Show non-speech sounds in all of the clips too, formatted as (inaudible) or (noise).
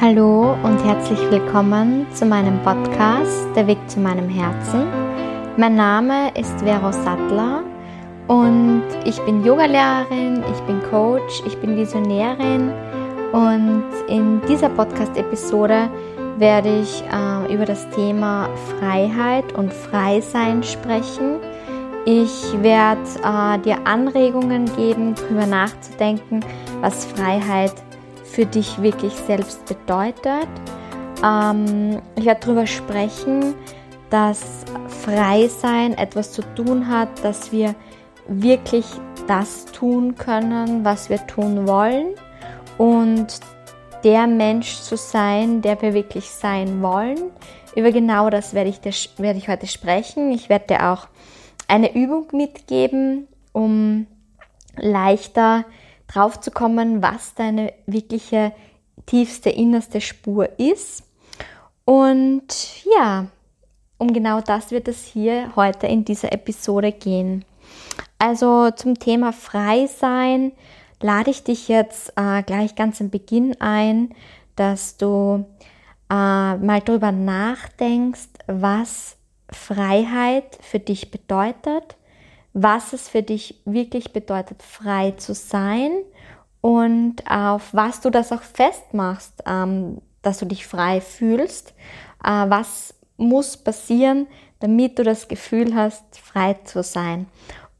Hallo und herzlich willkommen zu meinem Podcast Der Weg zu meinem Herzen. Mein Name ist Vero Sattler und ich bin Yogalehrerin, ich bin Coach, ich bin Visionärin und in dieser Podcast-Episode werde ich äh, über das Thema Freiheit und Freisein sprechen. Ich werde äh, dir Anregungen geben, darüber nachzudenken, was Freiheit für dich wirklich selbst bedeutet. Ähm, ich werde darüber sprechen, dass Freisein etwas zu tun hat, dass wir wirklich das tun können, was wir tun wollen und der Mensch zu sein, der wir wirklich sein wollen. Über genau das werde ich, werde ich heute sprechen. Ich werde dir auch eine Übung mitgeben, um leichter drauf zu kommen, was deine wirkliche tiefste, innerste Spur ist. Und ja, um genau das wird es hier heute in dieser Episode gehen. Also zum Thema Frei sein lade ich dich jetzt äh, gleich ganz am Beginn ein, dass du äh, mal darüber nachdenkst, was Freiheit für dich bedeutet was es für dich wirklich bedeutet, frei zu sein und auf was du das auch festmachst, ähm, dass du dich frei fühlst. Äh, was muss passieren, damit du das Gefühl hast, frei zu sein.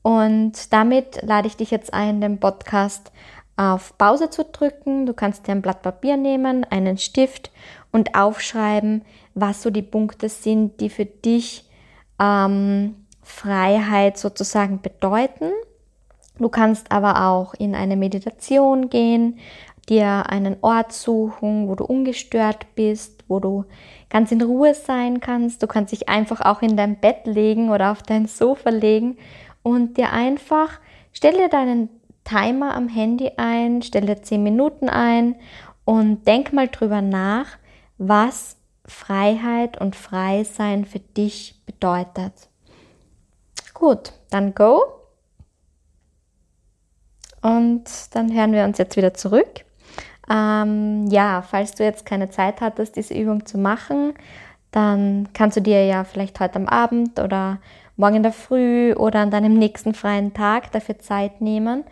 Und damit lade ich dich jetzt ein, den Podcast auf Pause zu drücken. Du kannst dir ein Blatt Papier nehmen, einen Stift und aufschreiben, was so die Punkte sind, die für dich ähm, Freiheit sozusagen bedeuten. Du kannst aber auch in eine Meditation gehen, dir einen Ort suchen, wo du ungestört bist, wo du ganz in Ruhe sein kannst. Du kannst dich einfach auch in dein Bett legen oder auf dein Sofa legen und dir einfach, stell dir deinen Timer am Handy ein, stell dir 10 Minuten ein und denk mal drüber nach, was Freiheit und Freisein für dich bedeutet. Gut, dann go. Und dann hören wir uns jetzt wieder zurück. Ähm, ja, falls du jetzt keine Zeit hattest, diese Übung zu machen, dann kannst du dir ja vielleicht heute am Abend oder morgen in der Früh oder an deinem nächsten freien Tag dafür Zeit nehmen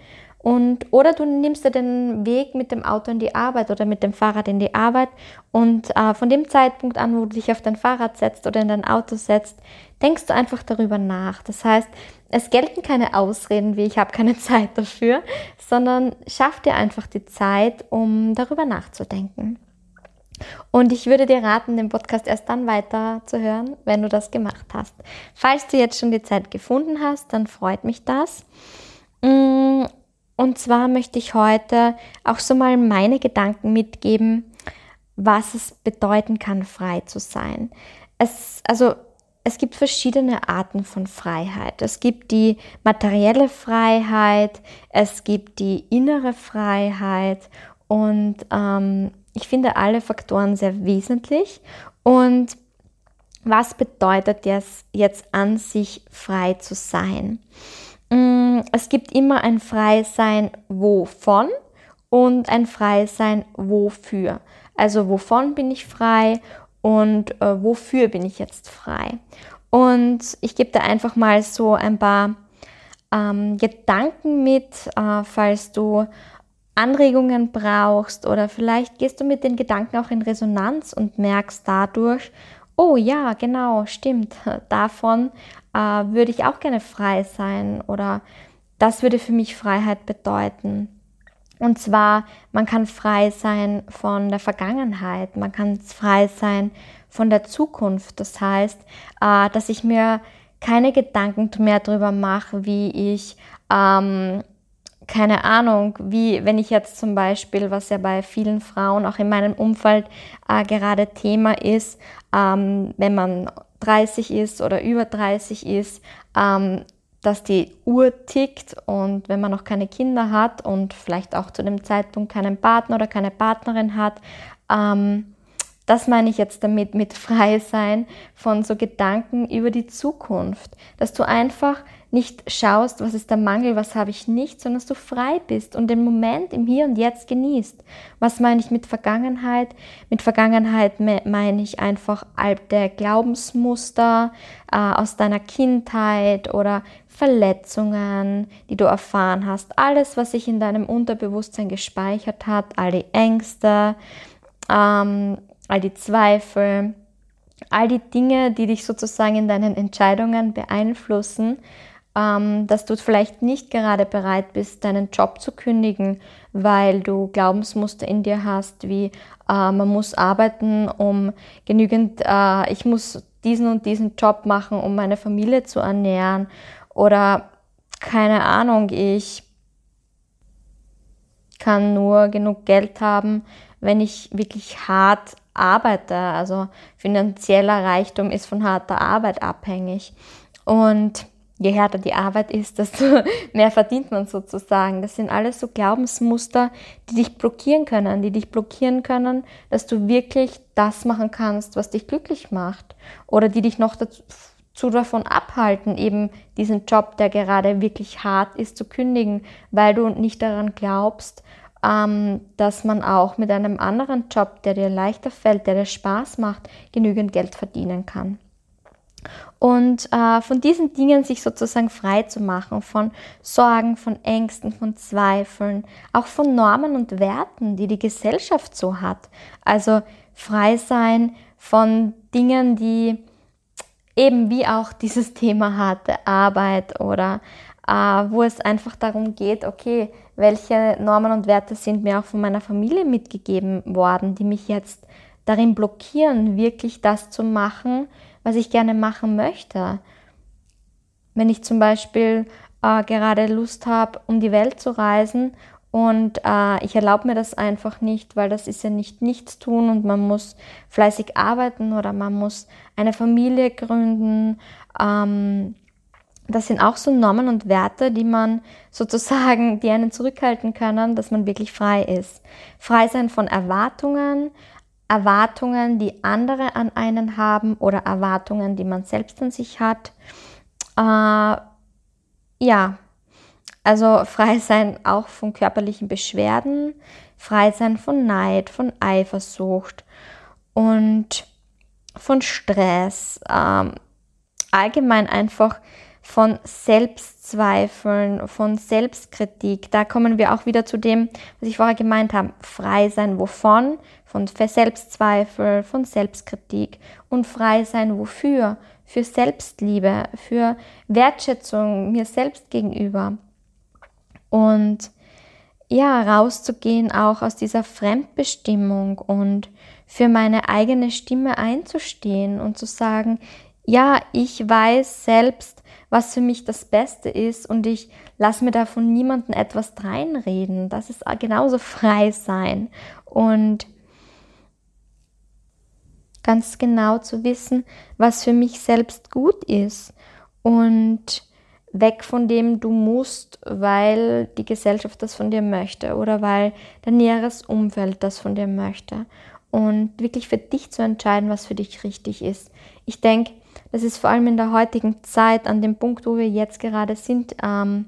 und, oder du nimmst dir den Weg mit dem Auto in die Arbeit oder mit dem Fahrrad in die Arbeit und äh, von dem Zeitpunkt an, wo du dich auf dein Fahrrad setzt oder in dein Auto setzt, denkst du einfach darüber nach. Das heißt, es gelten keine Ausreden wie ich habe keine (laughs) Zeit dafür, sondern schaff dir einfach die Zeit, um darüber nachzudenken. Und ich würde dir raten, den Podcast erst dann weiter zu hören, wenn du das gemacht hast. Falls du jetzt schon die Zeit gefunden hast, dann freut mich das. Mm, und zwar möchte ich heute auch so mal meine Gedanken mitgeben, was es bedeuten kann, frei zu sein. Es, also, es gibt verschiedene Arten von Freiheit. Es gibt die materielle Freiheit, es gibt die innere Freiheit und ähm, ich finde alle Faktoren sehr wesentlich. Und was bedeutet es jetzt an sich frei zu sein? Mm, es gibt immer ein Freisein wovon und ein Freisein wofür. Also wovon bin ich frei und äh, wofür bin ich jetzt frei. Und ich gebe dir einfach mal so ein paar ähm, Gedanken mit, äh, falls du Anregungen brauchst oder vielleicht gehst du mit den Gedanken auch in Resonanz und merkst dadurch, oh ja, genau, stimmt, (laughs) davon äh, würde ich auch gerne frei sein oder das würde für mich Freiheit bedeuten. Und zwar, man kann frei sein von der Vergangenheit, man kann frei sein von der Zukunft. Das heißt, äh, dass ich mir keine Gedanken mehr darüber mache, wie ich, ähm, keine Ahnung, wie wenn ich jetzt zum Beispiel, was ja bei vielen Frauen auch in meinem Umfeld äh, gerade Thema ist, ähm, wenn man 30 ist oder über 30 ist, ähm, dass die Uhr tickt und wenn man noch keine Kinder hat und vielleicht auch zu dem Zeitpunkt keinen Partner oder keine Partnerin hat, ähm, das meine ich jetzt damit mit frei sein von so Gedanken über die Zukunft, dass du einfach nicht schaust, was ist der Mangel, was habe ich nicht, sondern dass du frei bist und den Moment im Hier und Jetzt genießt. Was meine ich mit Vergangenheit? Mit Vergangenheit meine ich einfach alte Glaubensmuster äh, aus deiner Kindheit oder Verletzungen, die du erfahren hast, alles, was sich in deinem Unterbewusstsein gespeichert hat, all die Ängste, ähm, all die Zweifel, all die Dinge, die dich sozusagen in deinen Entscheidungen beeinflussen, ähm, dass du vielleicht nicht gerade bereit bist, deinen Job zu kündigen, weil du Glaubensmuster in dir hast, wie äh, man muss arbeiten, um genügend, äh, ich muss diesen und diesen Job machen, um meine Familie zu ernähren oder keine Ahnung, ich kann nur genug Geld haben, wenn ich wirklich hart arbeite. Also finanzieller Reichtum ist von harter Arbeit abhängig. Und je härter die Arbeit ist, (laughs) desto mehr verdient man sozusagen. Das sind alles so Glaubensmuster, die dich blockieren können, die dich blockieren können, dass du wirklich das machen kannst, was dich glücklich macht. Oder die dich noch dazu davon abhalten, eben diesen Job, der gerade wirklich hart ist, zu kündigen, weil du nicht daran glaubst, ähm, dass man auch mit einem anderen Job, der dir leichter fällt, der dir Spaß macht, genügend Geld verdienen kann. Und äh, von diesen Dingen sich sozusagen frei zu machen, von Sorgen, von Ängsten, von Zweifeln, auch von Normen und Werten, die die Gesellschaft so hat. Also frei sein von Dingen, die eben wie auch dieses Thema hatte, Arbeit oder äh, wo es einfach darum geht, okay, welche Normen und Werte sind mir auch von meiner Familie mitgegeben worden, die mich jetzt darin blockieren, wirklich das zu machen, was ich gerne machen möchte. Wenn ich zum Beispiel äh, gerade Lust habe, um die Welt zu reisen und äh, ich erlaube mir das einfach nicht, weil das ist ja nicht nichts tun und man muss fleißig arbeiten oder man muss eine Familie gründen. Ähm, das sind auch so Normen und Werte, die man sozusagen, die einen zurückhalten können, dass man wirklich frei ist. Frei sein von Erwartungen, Erwartungen, die andere an einen haben oder Erwartungen, die man selbst an sich hat. Äh, ja, also frei sein auch von körperlichen Beschwerden, frei sein von Neid, von Eifersucht und von Stress. Ähm, allgemein einfach von Selbstzweifeln, von Selbstkritik. Da kommen wir auch wieder zu dem, was ich vorher gemeint habe. Frei sein wovon? Von Selbstzweifel, von Selbstkritik. Und frei sein wofür? Für Selbstliebe, für Wertschätzung mir selbst gegenüber. Und ja, rauszugehen auch aus dieser Fremdbestimmung und für meine eigene Stimme einzustehen und zu sagen, ja, ich weiß selbst, was für mich das Beste ist und ich lasse mir da von niemandem etwas reinreden. Das ist genauso frei sein und ganz genau zu wissen, was für mich selbst gut ist und weg von dem du musst, weil die Gesellschaft das von dir möchte oder weil dein näheres Umfeld das von dir möchte und wirklich für dich zu entscheiden, was für dich richtig ist. Ich denke, das ist vor allem in der heutigen Zeit, an dem Punkt, wo wir jetzt gerade sind, ähm,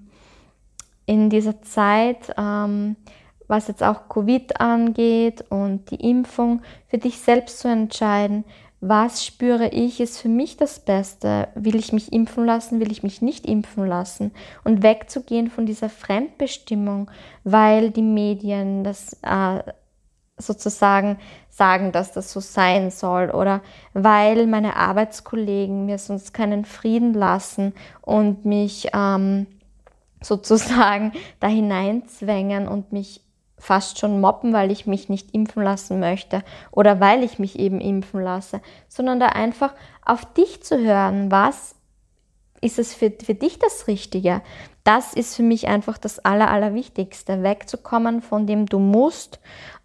in dieser Zeit, ähm, was jetzt auch Covid angeht und die Impfung, für dich selbst zu entscheiden, was spüre ich, ist für mich das Beste. Will ich mich impfen lassen, will ich mich nicht impfen lassen? Und wegzugehen von dieser Fremdbestimmung, weil die Medien das äh, sozusagen sagen, dass das so sein soll oder weil meine Arbeitskollegen mir sonst keinen Frieden lassen und mich ähm, sozusagen (laughs) da hineinzwängen und mich fast schon mobben, weil ich mich nicht impfen lassen möchte oder weil ich mich eben impfen lasse, sondern da einfach auf dich zu hören, was ist es für, für dich das Richtige? Das ist für mich einfach das Aller, Allerwichtigste, wegzukommen von dem du musst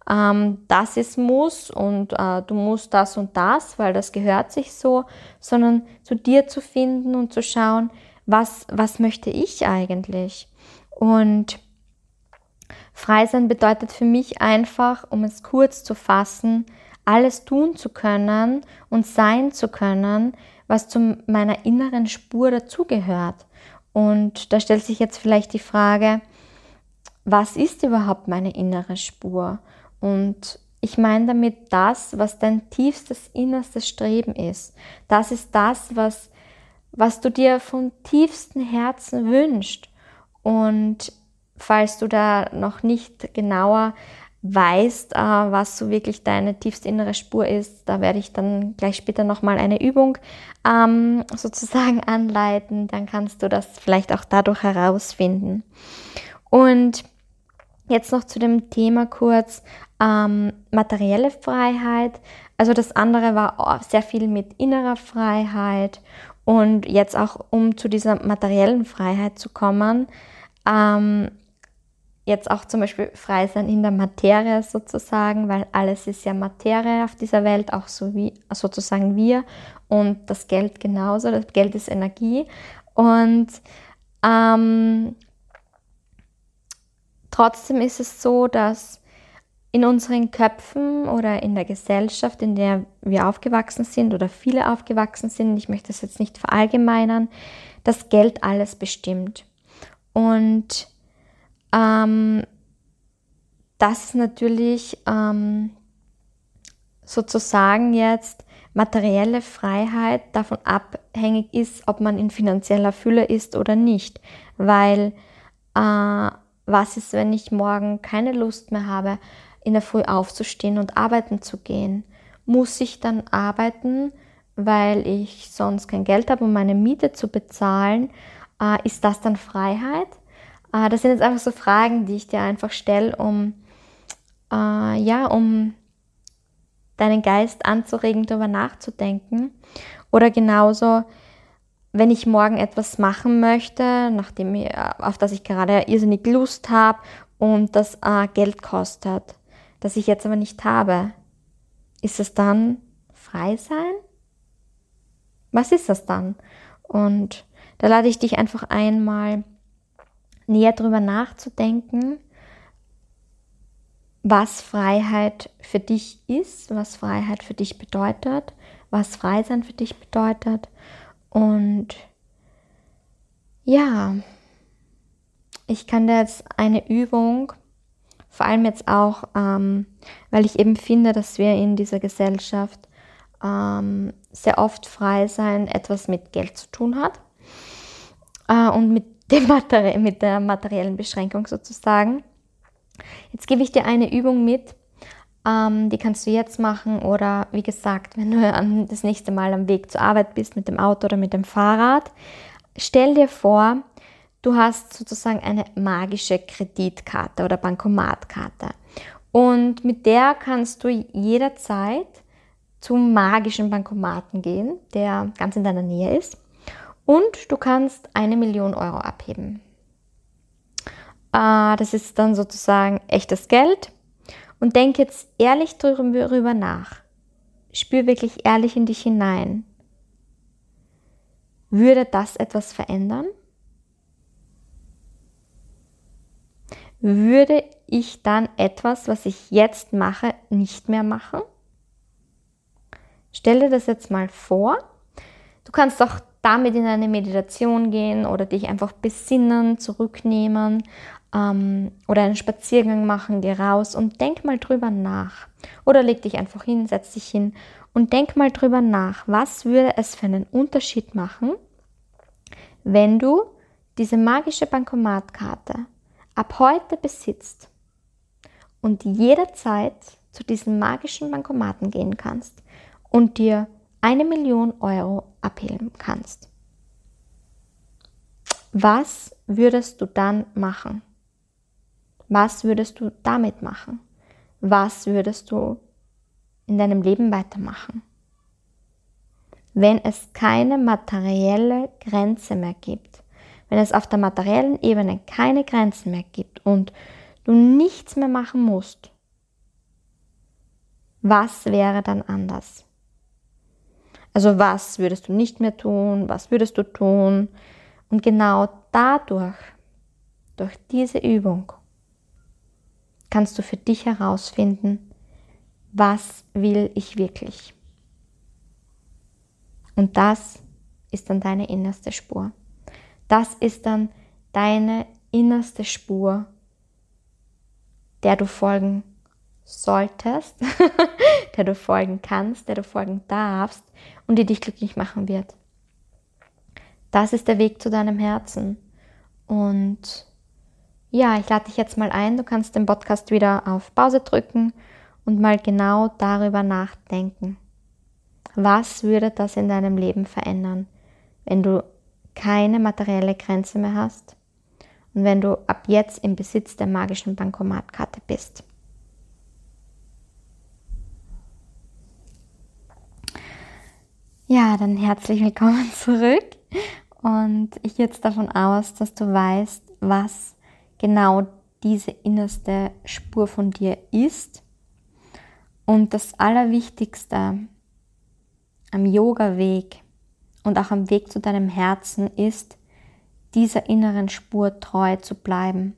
ähm, das ist muss und äh, du musst das und das, weil das gehört sich so, sondern zu dir zu finden und zu schauen, was, was möchte ich eigentlich? Und frei sein bedeutet für mich einfach, um es kurz zu fassen, alles tun zu können und sein zu können, was zu meiner inneren Spur dazugehört. Und da stellt sich jetzt vielleicht die Frage, was ist überhaupt meine innere Spur? Und ich meine damit das, was dein tiefstes innerstes Streben ist. Das ist das, was, was du dir von tiefstem Herzen wünschst. Und falls du da noch nicht genauer weißt, äh, was so wirklich deine tiefste innere Spur ist, da werde ich dann gleich später nochmal eine Übung ähm, sozusagen (laughs) anleiten. Dann kannst du das vielleicht auch dadurch herausfinden. Und jetzt noch zu dem Thema kurz ähm, materielle Freiheit. Also das andere war sehr viel mit innerer Freiheit und jetzt auch um zu dieser materiellen Freiheit zu kommen. Ähm, jetzt auch zum Beispiel frei sein in der Materie sozusagen, weil alles ist ja Materie auf dieser Welt, auch so wie sozusagen wir und das Geld genauso. Das Geld ist Energie und ähm, trotzdem ist es so, dass in unseren Köpfen oder in der Gesellschaft, in der wir aufgewachsen sind oder viele aufgewachsen sind, ich möchte das jetzt nicht verallgemeinern, das Geld alles bestimmt. Und ähm, dass natürlich ähm, sozusagen jetzt materielle Freiheit davon abhängig ist, ob man in finanzieller Fülle ist oder nicht. Weil äh, was ist, wenn ich morgen keine Lust mehr habe, in der Früh aufzustehen und arbeiten zu gehen? Muss ich dann arbeiten, weil ich sonst kein Geld habe, um meine Miete zu bezahlen? Äh, ist das dann Freiheit? Äh, das sind jetzt einfach so Fragen, die ich dir einfach stelle, um, äh, ja, um deinen Geist anzuregen, darüber nachzudenken. Oder genauso, wenn ich morgen etwas machen möchte, nachdem äh, auf das ich gerade irrsinnig Lust habe und das äh, Geld kostet, das ich jetzt aber nicht habe, ist es dann frei sein? Was ist das dann? Und da lade ich dich einfach einmal näher darüber nachzudenken, was Freiheit für dich ist, was Freiheit für dich bedeutet, was Freisein für dich bedeutet. Und ja, ich kann dir jetzt eine Übung, vor allem jetzt auch, ähm, weil ich eben finde, dass wir in dieser Gesellschaft ähm, sehr oft frei sein etwas mit Geld zu tun hat äh, und mit (laughs) dem Materi mit der materiellen Beschränkung sozusagen. Jetzt gebe ich dir eine Übung mit, ähm, die kannst du jetzt machen oder wie gesagt, wenn du (laughs) das nächste Mal am Weg zur Arbeit bist mit dem Auto oder mit dem Fahrrad. Stell dir vor, du hast sozusagen eine magische Kreditkarte oder Bankomatkarte und mit der kannst du jederzeit zum magischen Bankomaten gehen, der ganz in deiner Nähe ist. Und du kannst eine Million Euro abheben. Äh, das ist dann sozusagen echtes Geld. Und denk jetzt ehrlich darüber nach. Spür wirklich ehrlich in dich hinein. Würde das etwas verändern? Würde ich dann etwas, was ich jetzt mache, nicht mehr machen? Stell dir das jetzt mal vor. Du kannst auch damit in eine Meditation gehen oder dich einfach besinnen, zurücknehmen ähm, oder einen Spaziergang machen, geh raus und denk mal drüber nach. Oder leg dich einfach hin, setz dich hin und denk mal drüber nach, was würde es für einen Unterschied machen, wenn du diese magische Bankomatkarte ab heute besitzt und jederzeit zu diesen magischen Bankomaten gehen kannst und dir eine Million Euro abheben kannst. Was würdest du dann machen? Was würdest du damit machen? Was würdest du in deinem Leben weitermachen? Wenn es keine materielle Grenze mehr gibt, wenn es auf der materiellen Ebene keine Grenzen mehr gibt und du nichts mehr machen musst, was wäre dann anders? Also was würdest du nicht mehr tun? Was würdest du tun? Und genau dadurch, durch diese Übung, kannst du für dich herausfinden, was will ich wirklich? Und das ist dann deine innerste Spur. Das ist dann deine innerste Spur, der du folgen solltest, (laughs) der du folgen kannst, der du folgen darfst und die dich glücklich machen wird. Das ist der Weg zu deinem Herzen. Und ja, ich lade dich jetzt mal ein, du kannst den Podcast wieder auf Pause drücken und mal genau darüber nachdenken. Was würde das in deinem Leben verändern, wenn du keine materielle Grenze mehr hast und wenn du ab jetzt im Besitz der magischen Bankomatkarte bist? Ja, dann herzlich willkommen (laughs) zurück. Und ich gehe jetzt davon aus, dass du weißt, was genau diese innerste Spur von dir ist. Und das Allerwichtigste am Yoga-Weg und auch am Weg zu deinem Herzen ist, dieser inneren Spur treu zu bleiben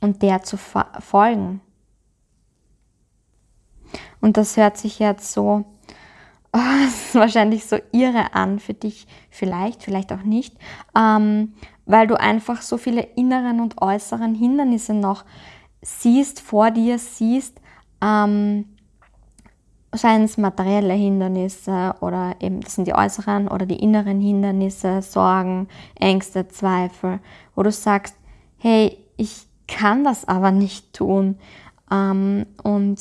und der zu folgen. Und das hört sich jetzt so oh, (laughs) wahrscheinlich so irre an für dich, vielleicht, vielleicht auch nicht, ähm, weil du einfach so viele inneren und äußeren Hindernisse noch siehst, vor dir siehst, ähm, seien es materielle Hindernisse oder eben, das sind die äußeren oder die inneren Hindernisse, Sorgen, Ängste, Zweifel, wo du sagst, hey, ich kann das aber nicht tun ähm, und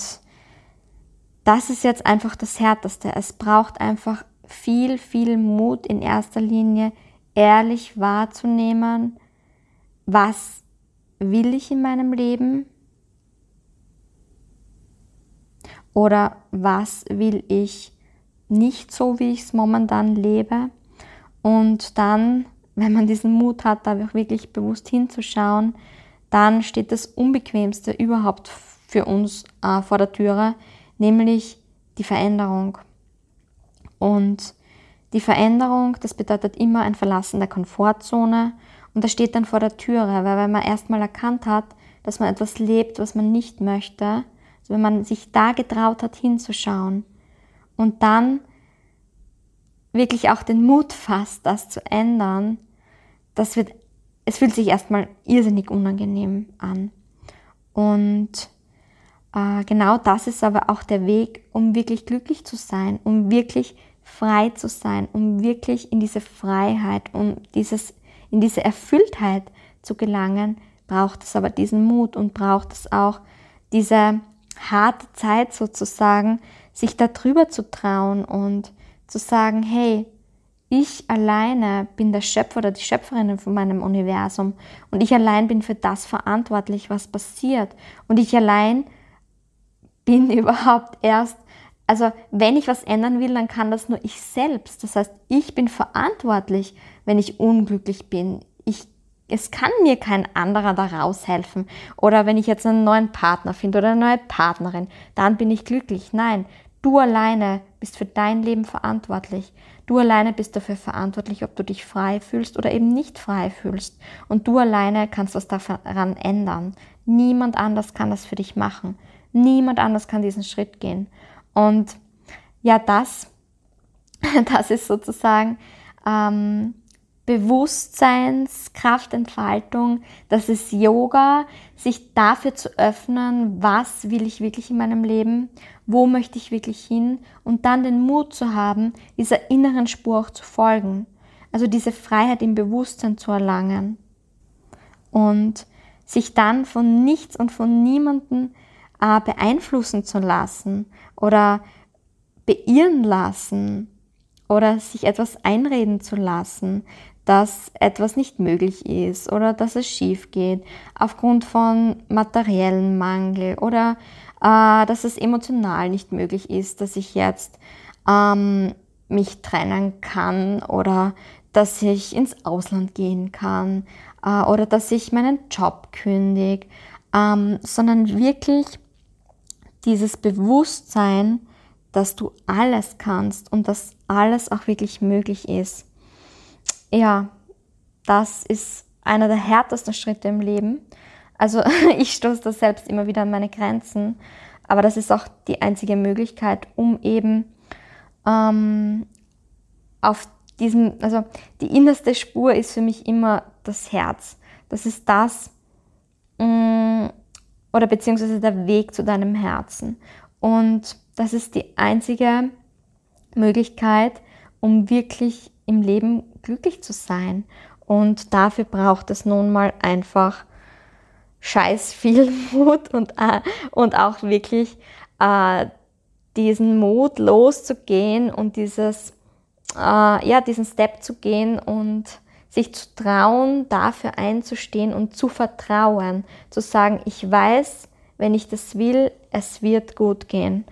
das ist jetzt einfach das Härteste. Es braucht einfach viel, viel Mut in erster Linie, ehrlich wahrzunehmen, was will ich in meinem Leben oder was will ich nicht so, wie ich es momentan lebe. Und dann, (laughs) wenn man diesen Mut hat, da wirklich bewusst hinzuschauen, dann steht das Unbequemste überhaupt für uns äh, vor der Türe, nämlich die Veränderung. Und die Veränderung, das bedeutet immer ein Verlassen der Komfortzone und das steht dann vor der Türe, weil wenn man erstmal erkannt hat, dass man etwas lebt, was man nicht möchte, also wenn man sich da getraut hat hinzuschauen und dann wirklich auch den Mut fasst, das zu ändern, das wird, es fühlt sich erstmal irrsinnig unangenehm an. Und äh, genau das ist aber auch der Weg, um wirklich glücklich zu sein, um wirklich frei zu sein, um wirklich in diese Freiheit, um dieses, in diese Erfülltheit zu gelangen, braucht es aber diesen Mut und braucht es auch diese harte Zeit sozusagen, sich darüber zu trauen und zu sagen, hey, ich alleine bin der Schöpfer oder die Schöpferin von meinem Universum und ich allein bin für das verantwortlich, was passiert und ich allein bin (laughs) überhaupt erst, also wenn ich was ändern will, dann kann das nur ich selbst. Das heißt, ich bin verantwortlich, wenn ich unglücklich bin. Ich, es kann mir kein anderer da raushelfen. Oder wenn ich jetzt einen neuen Partner finde oder eine neue Partnerin, dann bin ich glücklich. Nein, du alleine bist für dein Leben verantwortlich. Du alleine bist dafür verantwortlich, ob du dich frei fühlst oder eben nicht frei fühlst. Und du alleine kannst was daran ändern. Niemand anders kann das für dich machen. Niemand anders kann diesen Schritt gehen. Und ja, das, (laughs) das ist sozusagen ähm, Bewusstseinskraftentfaltung, das ist Yoga, sich dafür zu öffnen, was will ich wirklich in meinem Leben, wo möchte ich wirklich hin und dann den Mut zu haben, dieser inneren Spur auch zu folgen. Also diese Freiheit im Bewusstsein zu erlangen und sich dann von nichts und von niemanden äh, beeinflussen zu lassen oder beirren lassen oder sich etwas einreden zu lassen, dass etwas nicht möglich ist oder dass es schief geht aufgrund von materiellen Mangel oder äh, dass es emotional nicht möglich ist, dass ich jetzt ähm, mich trennen kann oder dass ich ins Ausland gehen kann äh, oder dass ich meinen Job kündige, ähm, sondern wirklich dieses Bewusstsein, dass du alles kannst und dass alles auch wirklich möglich ist. Ja, das ist einer der härtesten Schritte im Leben. Also (laughs) ich stoße da selbst immer wieder an meine Grenzen. aber das ist auch die einzige Möglichkeit, um eben ähm, auf diesem, also die innerste Spur ist für mich immer das Herz. Das ist das, mh, mm, oder beziehungsweise der Weg zu deinem Herzen. Und das ist die einzige Möglichkeit, um wirklich im Leben glücklich zu sein. Und dafür braucht es nun mal einfach scheiß viel (laughs) Mut und, äh, und auch wirklich äh, diesen Mut loszugehen und dieses, äh, ja, diesen Step zu gehen und sich zu trauen, dafür einzustehen und zu vertrauen, zu sagen, ich weiß, wenn ich das will, es wird gut gehen.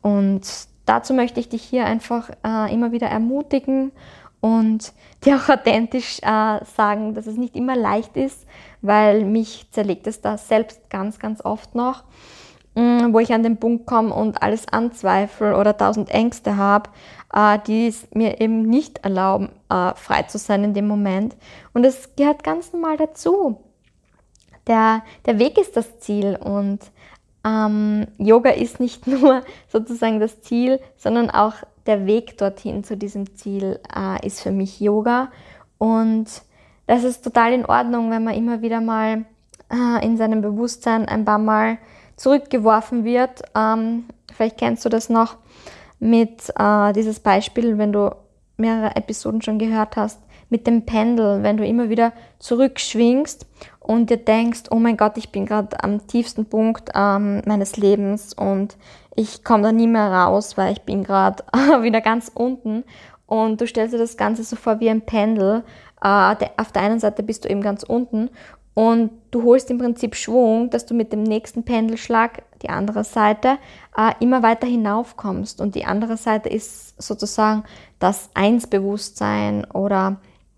Und dazu möchte ich dich hier einfach äh, immer wieder ermutigen und (laughs) dir auch authentisch äh, sagen, dass es nicht immer leicht ist, weil mich zerlegt es da selbst ganz, ganz oft noch, wo ich an den Punkt komme und alles anzweifle oder tausend Ängste habe, äh, die es mir eben nicht erlauben, äh, frei zu sein in dem Moment. Und es gehört ganz normal dazu. Der, der Weg ist das Ziel und ähm, Yoga ist nicht (laughs) nur sozusagen das Ziel, sondern auch der Weg dorthin zu diesem Ziel äh, ist für mich Yoga. Und das ist total in Ordnung, wenn man immer wieder mal äh, in seinem Bewusstsein ein paar Mal zurückgeworfen wird. Ähm, vielleicht kennst du das noch mit äh, dieses Beispiel, wenn du mehrere Episoden schon gehört hast, mit dem Pendel, wenn du immer wieder zurückschwingst und dir denkst, oh mein Gott, ich bin gerade am tiefsten Punkt ähm, meines Lebens und ich komme da nie mehr raus, weil ich bin gerade (laughs) wieder ganz unten und du stellst dir das Ganze so vor wie ein Pendel. Äh, auf der einen Seite bist du eben ganz unten und du holst im Prinzip Schwung, dass du mit dem nächsten Pendelschlag die andere Seite äh, immer weiter hinaufkommst. Und die andere Seite ist sozusagen das Einsbewusstsein oder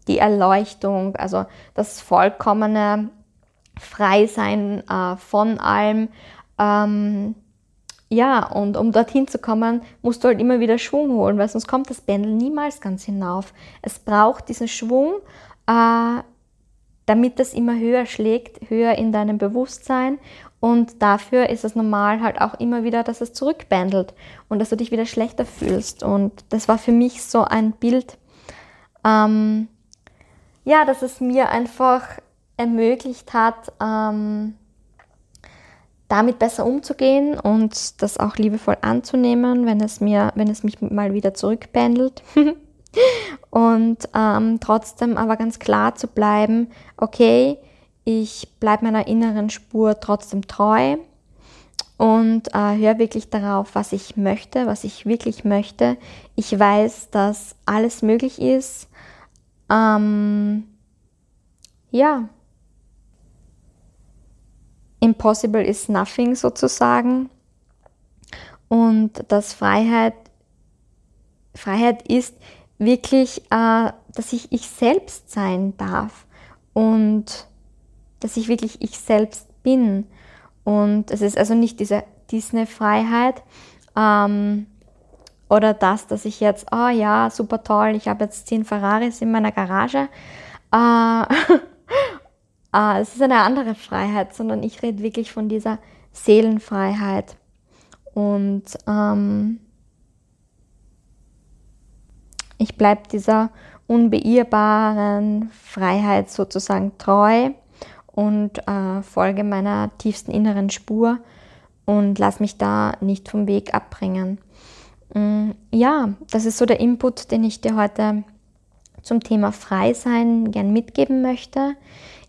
die Erleuchtung, also das vollkommene Freisein äh, von allem. Ähm, ja, und um dorthin zu kommen, musst du halt immer wieder Schwung holen, weil sonst kommt das Pendel niemals ganz hinauf. Es braucht diesen Schwung, äh, damit das immer höher schlägt, höher in deinem Bewusstsein. Und dafür ist es normal halt auch immer wieder, dass es zurückbändelt und dass du dich wieder schlechter fühlst. Und das war für mich so ein Bild, ähm, ja, dass es mir einfach ermöglicht hat, ähm, damit besser umzugehen und das auch liebevoll anzunehmen, wenn es mir, wenn es mich mal wieder zurückpendelt. (laughs) und ähm, trotzdem aber ganz klar zu bleiben, okay, ich bleibe meiner inneren Spur trotzdem treu und äh, höre wirklich darauf, was ich möchte, was ich wirklich möchte. Ich weiß, dass alles möglich ist. Ähm, ja, impossible is nothing sozusagen. Und dass Freiheit, Freiheit ist, wirklich, äh, dass ich ich selbst sein darf und dass ich wirklich ich selbst bin. Und es ist also nicht diese Disney-Freiheit ähm, oder das, dass ich jetzt, oh ja, super toll, ich habe jetzt zehn Ferraris in meiner Garage. Äh, (laughs) äh, es ist eine andere Freiheit, sondern ich rede wirklich von dieser Seelenfreiheit. Und ähm, ich bleibe dieser unbeirrbaren Freiheit sozusagen treu und äh, folge meiner tiefsten inneren Spur und lass mich da nicht vom Weg abbringen. Mm, ja, das ist so der Input, den ich dir heute zum Thema Freisein gern mitgeben möchte.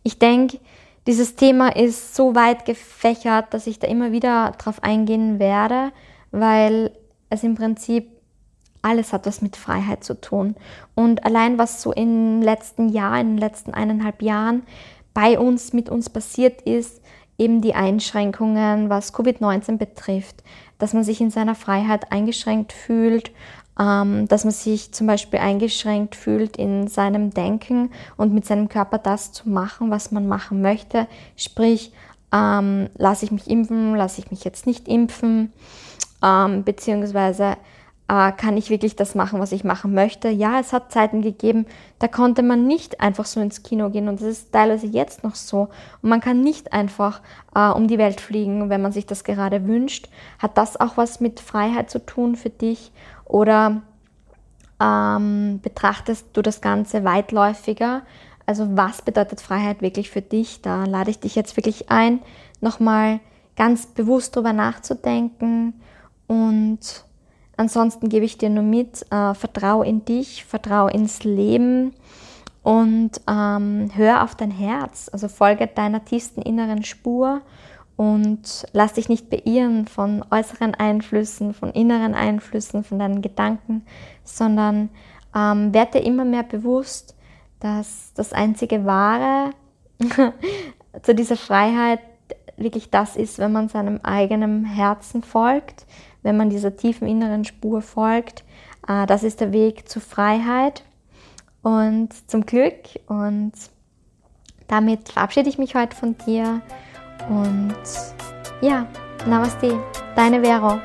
Ich denke, dieses Thema ist so weit gefächert, dass ich da immer wieder drauf eingehen werde, weil es im Prinzip alles hat was mit Freiheit zu tun. Und allein was so im letzten Jahr, in den letzten eineinhalb Jahren bei uns, mit uns passiert ist, eben die Einschränkungen, was Covid-19 betrifft, dass man sich in seiner Freiheit eingeschränkt fühlt, ähm, dass man sich zum Beispiel eingeschränkt fühlt in seinem Denken und mit seinem Körper das zu machen, was man machen möchte. Sprich, ähm, lasse ich mich impfen, lasse ich mich jetzt nicht impfen, ähm, beziehungsweise äh, kann ich wirklich das machen, was ich machen möchte? Ja, es hat Zeiten gegeben, da konnte man nicht einfach so ins Kino gehen und das ist teilweise jetzt noch so. Und man kann nicht einfach äh, um die Welt fliegen, wenn man sich das gerade wünscht. Hat das auch was mit Freiheit zu tun für dich? Oder ähm, betrachtest du das Ganze weitläufiger? Also was bedeutet Freiheit wirklich für dich? Da lade ich dich jetzt wirklich ein, nochmal ganz bewusst drüber nachzudenken und ansonsten gebe ich dir nur mit, äh, vertrau in dich, vertrau ins Leben und ähm, hör auf dein Herz, also folge deiner tiefsten inneren Spur und lass dich nicht beirren von äußeren Einflüssen, von inneren Einflüssen, von deinen Gedanken, sondern ähm, werde immer mehr bewusst, dass das einzige Wahre (laughs) zu dieser Freiheit wirklich das ist, wenn man seinem eigenen Herzen folgt, wenn man dieser tiefen inneren Spur folgt. Äh, das ist der Weg zur Freiheit und zum Glück. Und damit verabschiede ich mich heute von dir. Und ja, Namaste, deine Vero.